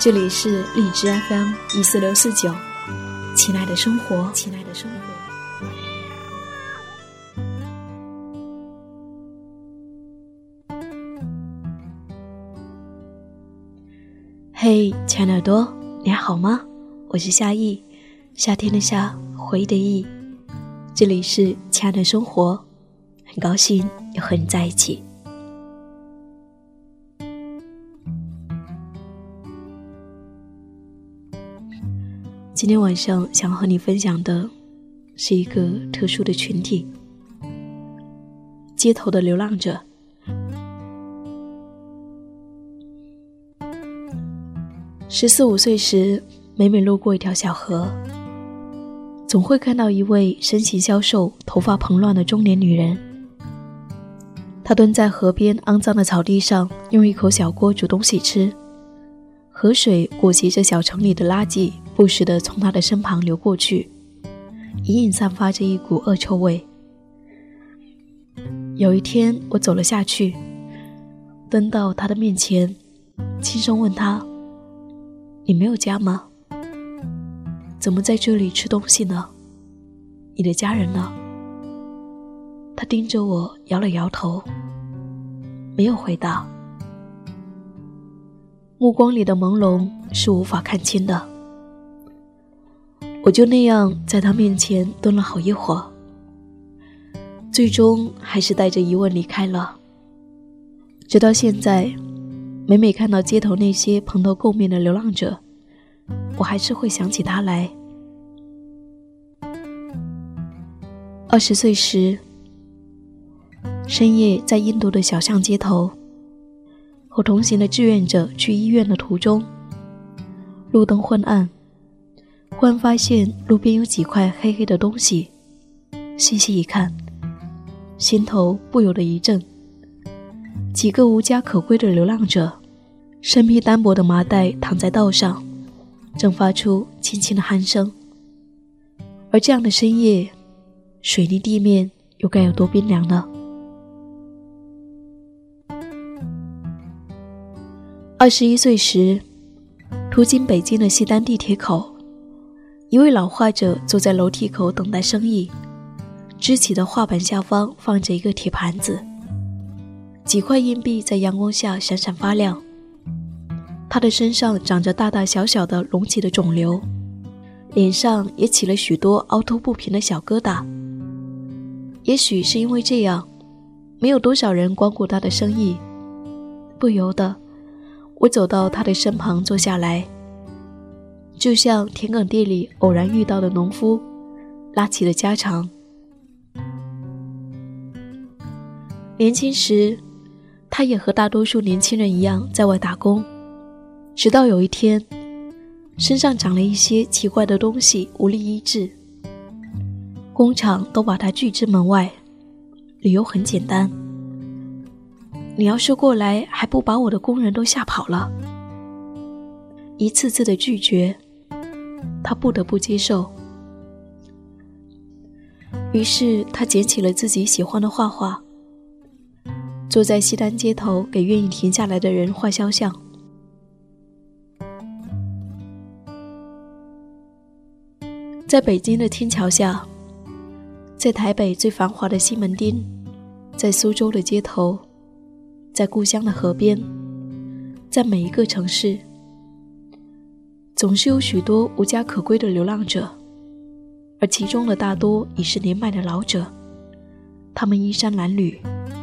这里是荔枝 FM 一四六四九，亲爱的生活，亲爱的生活。嘿，亲爱的耳朵，你还好吗？我是夏意，夏天的夏，回忆的忆。这里是亲爱的生活，很高兴又和你在一起。今天晚上想和你分享的，是一个特殊的群体——街头的流浪者。十四五岁时，每每路过一条小河，总会看到一位身形消瘦、头发蓬乱的中年女人。她蹲在河边肮脏的草地上，用一口小锅煮东西吃。河水裹挟着小城里的垃圾。不时地从他的身旁流过去，隐隐散发着一股恶臭味。有一天，我走了下去，蹲到他的面前，轻声问他：“你没有家吗？怎么在这里吃东西呢？你的家人呢？”他盯着我，摇了摇头，没有回答。目光里的朦胧是无法看清的。我就那样在他面前蹲了好一会儿，最终还是带着疑问离开了。直到现在，每每看到街头那些蓬头垢面的流浪者，我还是会想起他来。二十岁时，深夜在印度的小巷街头，和同行的志愿者去医院的途中，路灯昏暗。忽然发现路边有几块黑黑的东西，细细一看，心头不由得一震。几个无家可归的流浪者，身披单薄的麻袋躺在道上，正发出轻轻的鼾声。而这样的深夜，水泥地面又该有多冰凉呢？二十一岁时，途经北京的西单地铁口。一位老画者坐在楼梯口等待生意，支起的画板下方放着一个铁盘子，几块硬币在阳光下闪闪发亮。他的身上长着大大小小的隆起的肿瘤，脸上也起了许多凹凸不平的小疙瘩。也许是因为这样，没有多少人光顾他的生意。不由得，我走到他的身旁坐下来。就像田埂地里偶然遇到的农夫，拉起了家常。年轻时，他也和大多数年轻人一样在外打工，直到有一天，身上长了一些奇怪的东西，无力医治。工厂都把他拒之门外，理由很简单：你要是过来，还不把我的工人都吓跑了？一次次的拒绝。他不得不接受，于是他捡起了自己喜欢的画画，坐在西单街头给愿意停下来的人画肖像。在北京的天桥下，在台北最繁华的西门町，在苏州的街头，在故乡的河边，在每一个城市。总是有许多无家可归的流浪者，而其中的大多已是年迈的老者。他们衣衫褴褛，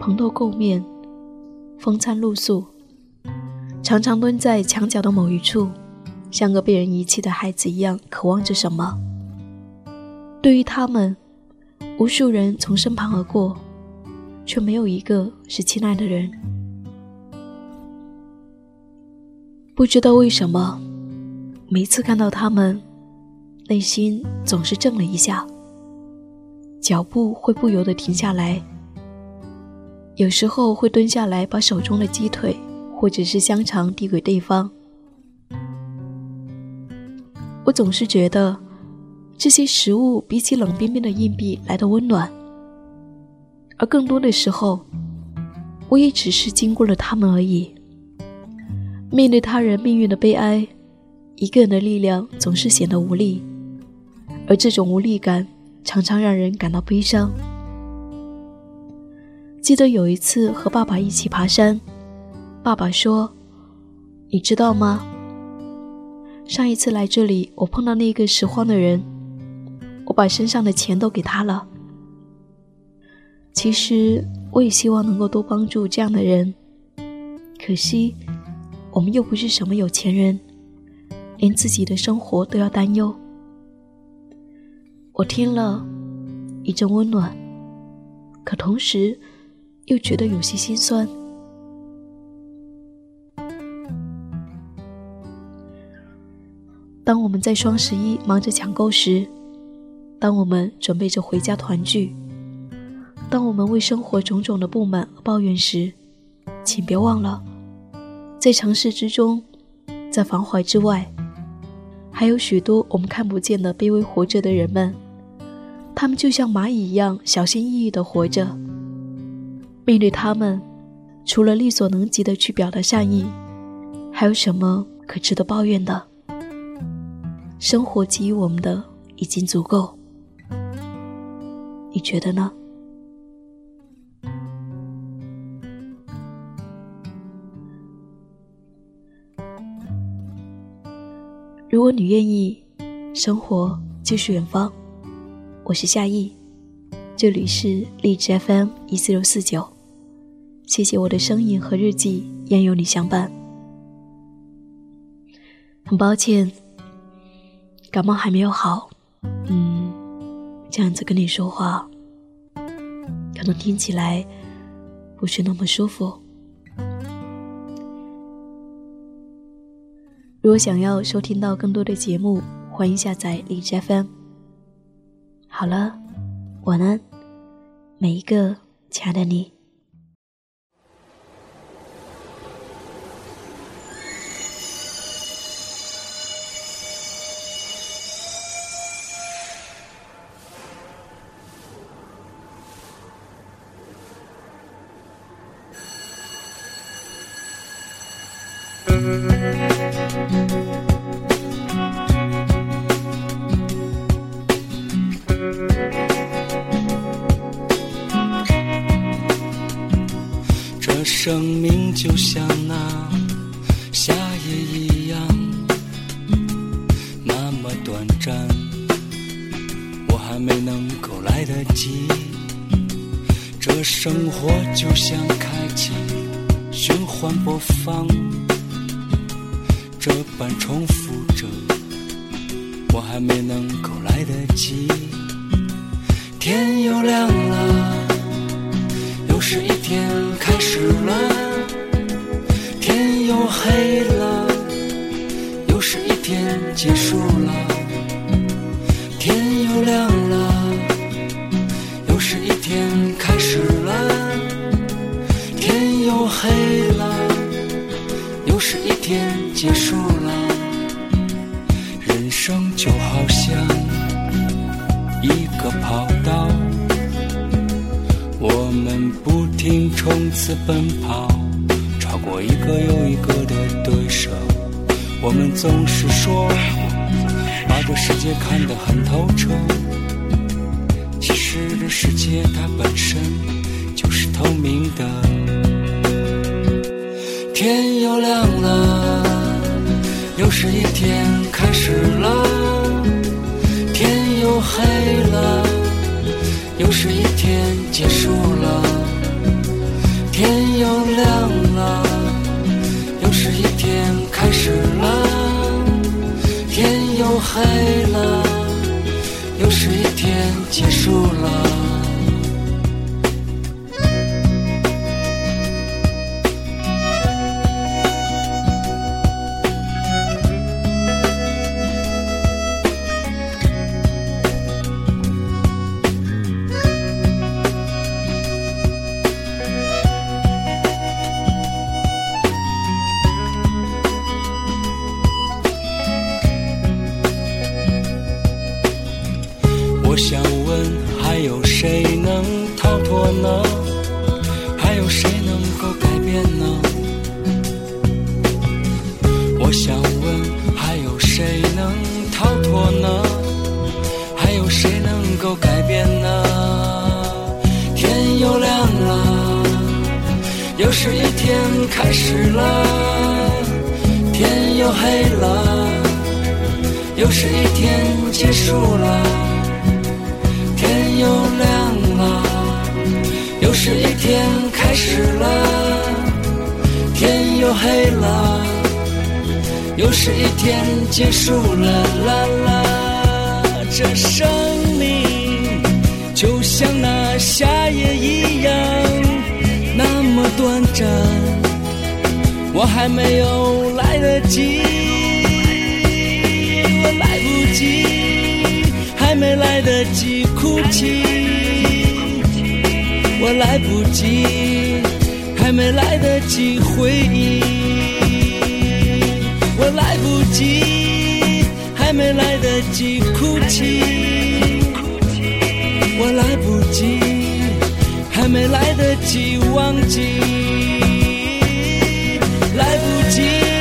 蓬头垢面，风餐露宿，常常蹲在墙角的某一处，像个被人遗弃的孩子一样，渴望着什么。对于他们，无数人从身旁而过，却没有一个是亲爱的人。不知道为什么。每次看到他们，内心总是怔了一下，脚步会不由得停下来。有时候会蹲下来，把手中的鸡腿或者是香肠递给对方。我总是觉得，这些食物比起冷冰冰的硬币来的温暖。而更多的时候，我也只是经过了他们而已。面对他人命运的悲哀，一个人的力量总是显得无力，而这种无力感常常让人感到悲伤。记得有一次和爸爸一起爬山，爸爸说：“你知道吗？上一次来这里，我碰到那个拾荒的人，我把身上的钱都给他了。其实我也希望能够多帮助这样的人，可惜我们又不是什么有钱人，连自己的生活都要担忧。”我听了一阵温暖，可同时。又觉得有些心酸。当我们在双十一忙着抢购时，当我们准备着回家团聚，当我们为生活种种的不满和抱怨时，请别忘了，在城市之中，在繁华之外，还有许多我们看不见的卑微活着的人们，他们就像蚂蚁一样小心翼翼的活着。面对他们，除了力所能及的去表达善意，还有什么可值得抱怨的？生活给予我们的已经足够，你觉得呢？如果你愿意，生活就是远方。我是夏意，这里是荔枝 FM 一四六四九。谢谢我的声音和日记，愿有你相伴。很抱歉，感冒还没有好，嗯，这样子跟你说话，可能听起来不是那么舒服。如果想要收听到更多的节目，欢迎下载荔枝 FM。好了，晚安，每一个亲爱的你。生命就像那夏夜一样，那么短暂，我还没能够来得及。这生活就像开启循环播放。这般重复着，我还没能够来得及。天又亮了，又是一天了；天又黑了，又是一天结束了。奔跑，超过一个又一个的对手。我们总是说把这世界看得很透彻，其实这世界它本身就是透明的。天又亮了。又是一天开始了，天又黑了；又是一天结束了，天又亮了；又是一天开始了，天又黑了；又是一天结束了。我想问，还有谁能逃脱呢？还有谁能够改变呢？天又亮了，又是一天开始了。天又黑了，又是一天结束了。天又亮了，又是一天开始了。天又黑了。又是一天结束了，啦啦，这生命就像那夏夜一样。那么短暂，我还没有来得及，我来不及，还没来得及哭泣，我来不及，还没来得及回忆，我来不及还没来得及哭泣。我来不及还没来得及忘记。来不及。